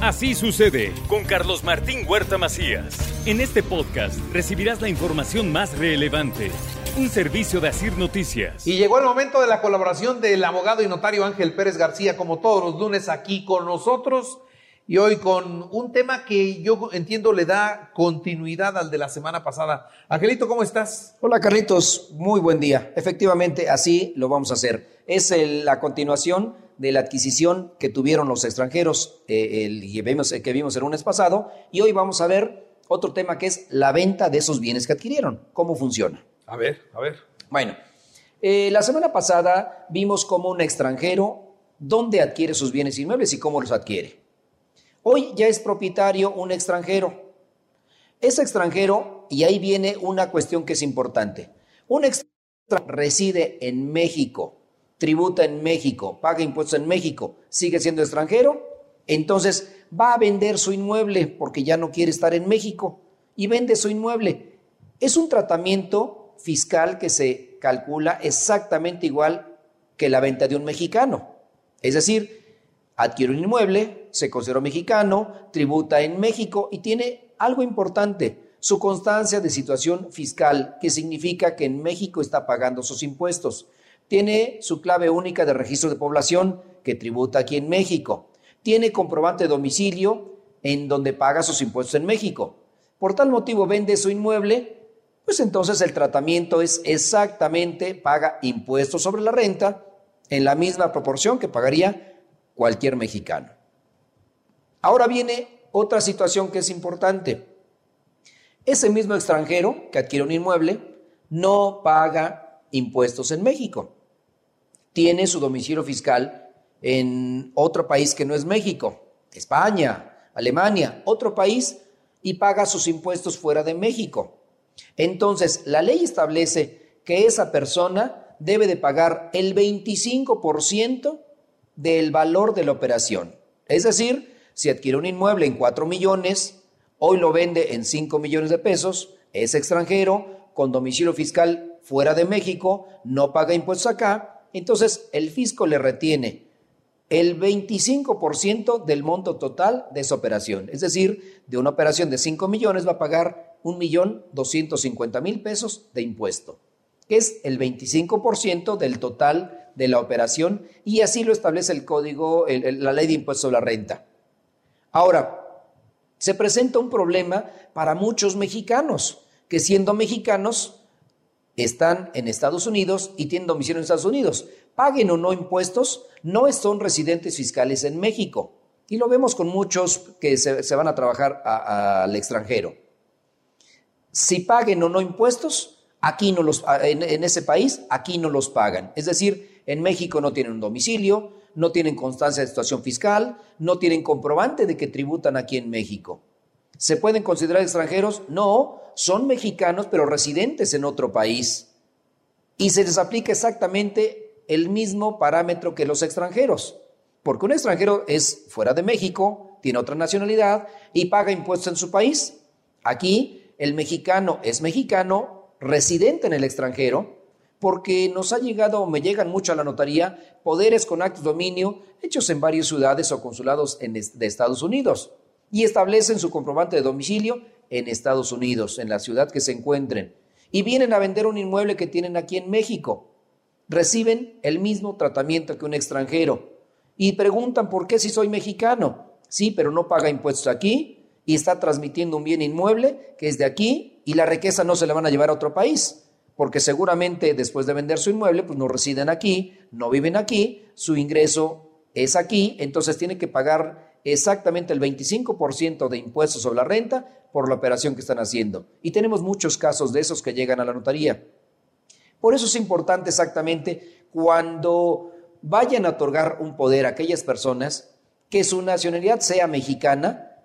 Así sucede con Carlos Martín Huerta Macías. En este podcast recibirás la información más relevante. Un servicio de Asir Noticias. Y llegó el momento de la colaboración del abogado y notario Ángel Pérez García, como todos los lunes aquí con nosotros. Y hoy con un tema que yo entiendo le da continuidad al de la semana pasada. Angelito, ¿cómo estás? Hola Carlitos, muy buen día. Efectivamente, así lo vamos a hacer. Es el- la continuación de la adquisición que tuvieron los extranjeros eh, el, que, vimos, que vimos el lunes pasado. Y hoy vamos a ver otro tema que es la venta de esos bienes que adquirieron. ¿Cómo funciona? A ver, a ver. Bueno, eh, la semana pasada vimos cómo un extranjero, dónde adquiere sus bienes inmuebles y cómo los adquiere. Hoy ya es propietario un extranjero. Es extranjero, y ahí viene una cuestión que es importante. Un extranjero reside en México, tributa en México, paga impuestos en México, sigue siendo extranjero, entonces va a vender su inmueble porque ya no quiere estar en México y vende su inmueble. Es un tratamiento fiscal que se calcula exactamente igual que la venta de un mexicano. Es decir, adquiere un inmueble, se consideró mexicano, tributa en México y tiene algo importante, su constancia de situación fiscal, que significa que en México está pagando sus impuestos. Tiene su clave única de registro de población, que tributa aquí en México. Tiene comprobante de domicilio, en donde paga sus impuestos en México. Por tal motivo vende su inmueble, pues entonces el tratamiento es exactamente, paga impuestos sobre la renta en la misma proporción que pagaría cualquier mexicano. Ahora viene otra situación que es importante. Ese mismo extranjero que adquiere un inmueble no paga impuestos en México. Tiene su domicilio fiscal en otro país que no es México, España, Alemania, otro país, y paga sus impuestos fuera de México. Entonces, la ley establece que esa persona debe de pagar el 25% del valor de la operación. Es decir, si adquiere un inmueble en 4 millones, hoy lo vende en 5 millones de pesos, es extranjero, con domicilio fiscal fuera de México, no paga impuestos acá, entonces el fisco le retiene el 25% del monto total de esa operación. Es decir, de una operación de 5 millones va a pagar 1.250.000 pesos de impuesto, que es el 25% del total de la operación y así lo establece el código, la ley de impuestos sobre la renta. Ahora, se presenta un problema para muchos mexicanos, que siendo mexicanos están en Estados Unidos y tienen domicilio en Estados Unidos. Paguen o no impuestos, no son residentes fiscales en México. Y lo vemos con muchos que se, van a trabajar al extranjero. Si paguen o no impuestos, aquí no los, a- en, en ese país, aquí no los pagan. Es decir, en México no tienen un domicilio, no tienen constancia de situación fiscal, no tienen comprobante de que tributan aquí en México. ¿Se pueden considerar extranjeros? No, son mexicanos pero residentes en otro país. Y se les aplica exactamente el mismo parámetro que los extranjeros. Porque un extranjero es fuera de México, tiene otra nacionalidad y paga impuestos en su país. Aquí el mexicano es mexicano, residente en el extranjero, porque nos ha llegado o me llegan mucho a la notaría poderes con actos de dominio hechos en varias ciudades o consulados de Estados Unidos y establecen su comprobante de domicilio en Estados Unidos, en la ciudad que se encuentren, y vienen a vender un inmueble que tienen aquí en México. Reciben el mismo tratamiento que un extranjero y preguntan por qué si soy mexicano. Sí, pero no paga impuestos aquí y está transmitiendo un bien inmueble que es de aquí y la riqueza no se la van a llevar a otro país, porque seguramente después de vender su inmueble, pues no residen aquí, no viven aquí, su ingreso es aquí, entonces tiene que pagar exactamente el 25% de impuestos sobre la renta por la operación que están haciendo. Y tenemos muchos casos de esos que llegan a la notaría. Por eso es importante exactamente cuando vayan a otorgar un poder a aquellas personas que su nacionalidad sea mexicana,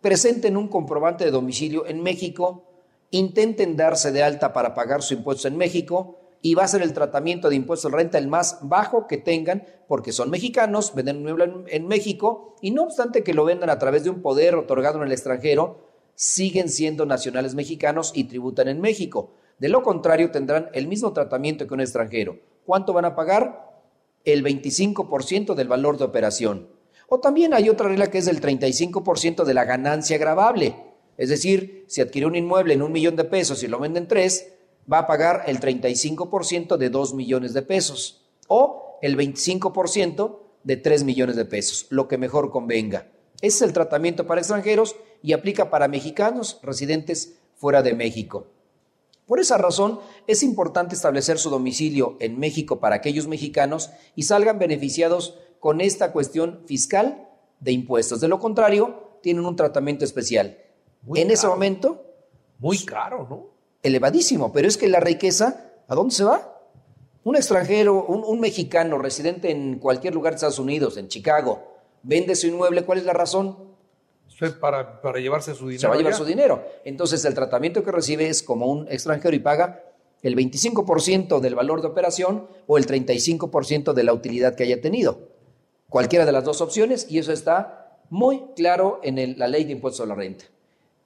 presenten un comprobante de domicilio en México, intenten darse de alta para pagar su impuesto en México y va a ser el tratamiento de impuestos de renta el más bajo que tengan porque son mexicanos, venden un inmueble en, México y no obstante que lo vendan a través de un poder otorgado en el extranjero, siguen siendo nacionales mexicanos y tributan en México. De lo contrario, tendrán el mismo tratamiento que un extranjero. ¿Cuánto van a pagar? El 25% del valor de operación. O también hay otra regla que es el 35% de la ganancia grabable. Es decir, si adquiere un inmueble en un millón de pesos y lo venden tres, va a pagar el 35% de dos millones de pesos. O el 25% de tres millones de pesos, lo que mejor convenga. Ese es el tratamiento para extranjeros y aplica para mexicanos residentes fuera de México. Por esa razón, es importante establecer su domicilio en México para aquellos mexicanos y salgan beneficiados con esta cuestión fiscal de impuestos. De lo contrario, tienen un tratamiento especial. Muy en ese momento, Muy caro, ¿no? Elevadísimo, pero es que la riqueza, ¿a dónde se va? Un extranjero, un, un mexicano residente en cualquier lugar de Estados Unidos, en Chicago, vende su inmueble, ¿cuál es la razón? Para, para llevarse su dinero. se va a llevar su dinero. Entonces el tratamiento que recibe es como un extranjero y paga el 25% del valor de operación o el 35% de la utilidad que haya tenido. Cualquiera de las dos opciones y eso está muy claro en el- la ley de impuestos a la renta.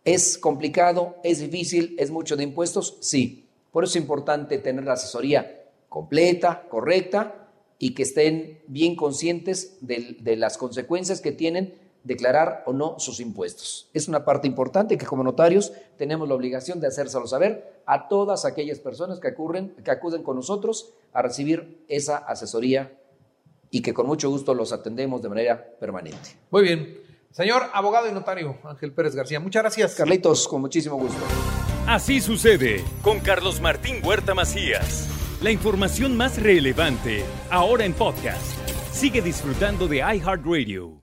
¿Es complicado? ¿Es difícil? ¿Es mucho de impuestos? Sí. Por eso es importante tener la asesoría completa, correcta y que estén bien conscientes de, las consecuencias que tienen declarar o no sus impuestos. Es una parte importante que como notarios tenemos la obligación de hacérselo saber a todas aquellas personas que acuden con nosotros a recibir esa asesoría y que con mucho gusto los atendemos de manera permanente. Muy bien. Señor abogado y notario Ángel Pérez García, muchas gracias. Carlitos, con muchísimo gusto. Así sucede con Carlos Martín Huerta Macías. La información más relevante ahora en podcast. Sigue disfrutando de iHeartRadio.